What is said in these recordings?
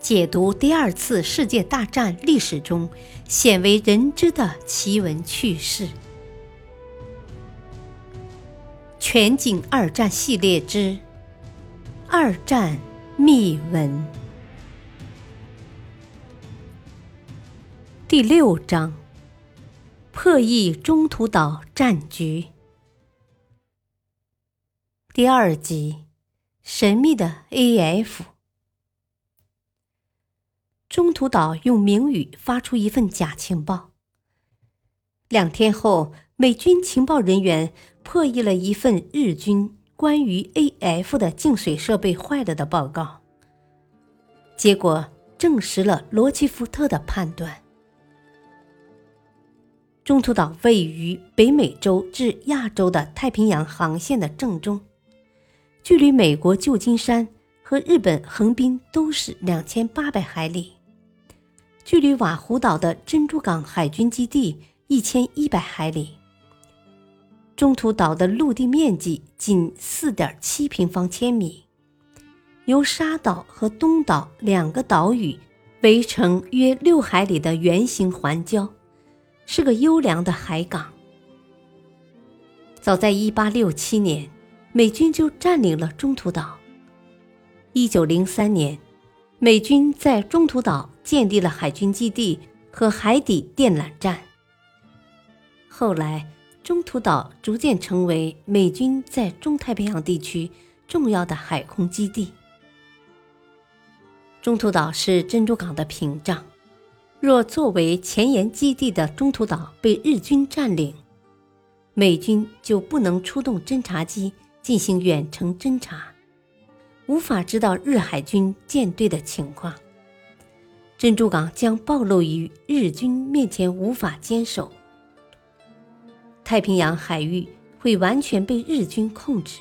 解读第二次世界大战历史中鲜为人知的奇闻趣事。全景二战系列之《二战秘闻》第六章：破译中途岛战局。第二集：神秘的 A.F。中途岛用明语发出一份假情报。两天后，美军情报人员破译了一份日军关于 A.F 的净水设备坏了的报告。结果证实了罗奇福特的判断：中途岛位于北美洲至亚洲的太平洋航线的正中，距离美国旧金山和日本横滨都是两千八百海里。距离瓦胡岛的珍珠港海军基地一千一百海里。中途岛的陆地面积仅四点七平方千米，由沙岛和东岛两个岛屿围成约六海里的圆形环礁，是个优良的海港。早在一八六七年，美军就占领了中途岛。一九零三年，美军在中途岛。建立了海军基地和海底电缆站。后来，中途岛逐渐成为美军在中太平洋地区重要的海空基地。中途岛是珍珠港的屏障，若作为前沿基地的中途岛被日军占领，美军就不能出动侦察机进行远程侦察，无法知道日海军舰队的情况。珍珠港将暴露于日军面前，无法坚守。太平洋海域会完全被日军控制，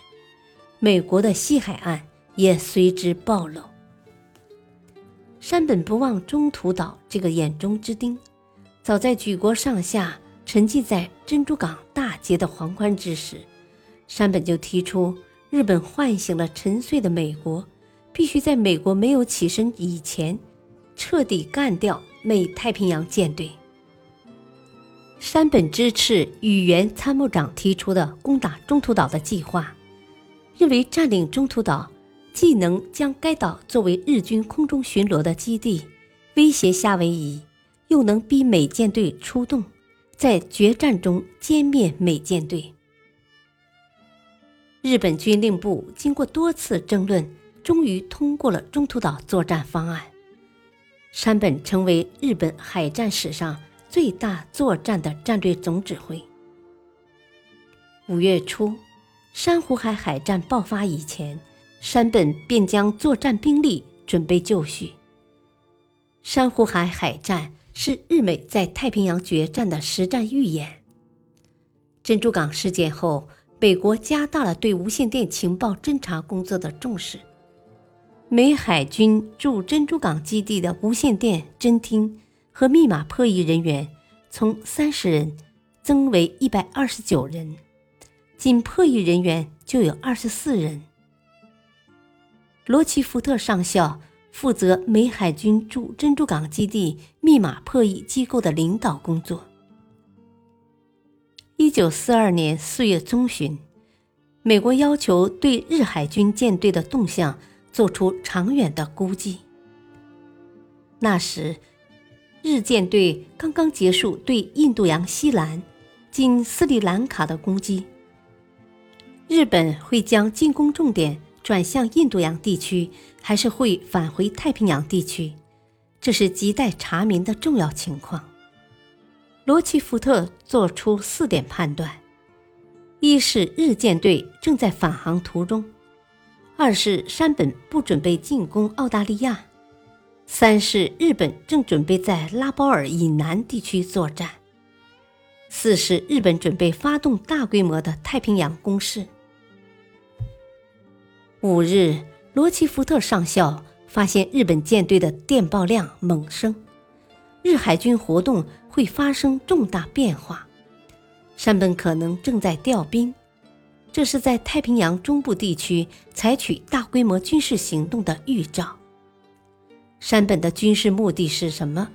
美国的西海岸也随之暴露。山本不忘中途岛这个眼中之钉，早在举国上下沉浸在珍珠港大捷的狂欢之时，山本就提出：日本唤醒了沉睡的美国，必须在美国没有起身以前。彻底干掉美太平洋舰队。山本支持宇原参谋长提出的攻打中途岛的计划，认为占领中途岛既能将该岛作为日军空中巡逻的基地，威胁夏威夷，又能逼美舰队出动，在决战中歼灭美舰队。日本军令部经过多次争论，终于通过了中途岛作战方案。山本成为日本海战史上最大作战的战略总指挥。五月初，珊瑚海海战爆发以前，山本便将作战兵力准备就绪。珊瑚海海战是日美在太平洋决战的实战预演。珍珠港事件后，美国加大了对无线电情报侦察工作的重视。美海军驻珍珠港基地的无线电侦听和密码破译人员从三十人增为一百二十九人，仅破译人员就有二十四人。罗奇福特上校负责美海军驻珍珠港基地密码破译机构的领导工作。一九四二年四月中旬，美国要求对日海军舰队的动向。做出长远的估计。那时，日舰队刚刚结束对印度洋西兰（今斯里兰卡）的攻击，日本会将进攻重点转向印度洋地区，还是会返回太平洋地区？这是亟待查明的重要情况。罗奇福特做出四点判断：一是日舰队正在返航途中。二是山本不准备进攻澳大利亚，三是日本正准备在拉包尔以南地区作战，四是日本准备发动大规模的太平洋攻势。五日，罗奇福特上校发现日本舰队的电报量猛升，日海军活动会发生重大变化，山本可能正在调兵。这是在太平洋中部地区采取大规模军事行动的预兆。山本的军事目的是什么？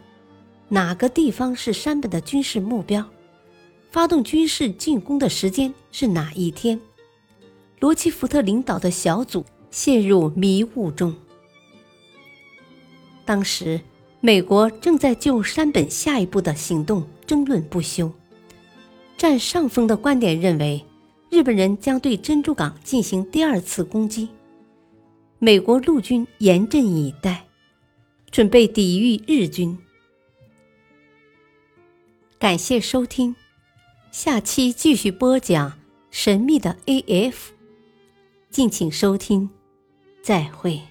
哪个地方是山本的军事目标？发动军事进攻的时间是哪一天？罗奇福特领导的小组陷入迷雾中。当时，美国正在就山本下一步的行动争论不休。占上风的观点认为，日本人将对珍珠港进行第二次攻击。美国陆军严阵以待，准备抵御日军。感谢收听，下期继续播讲神秘的 A.F。敬请收听，再会。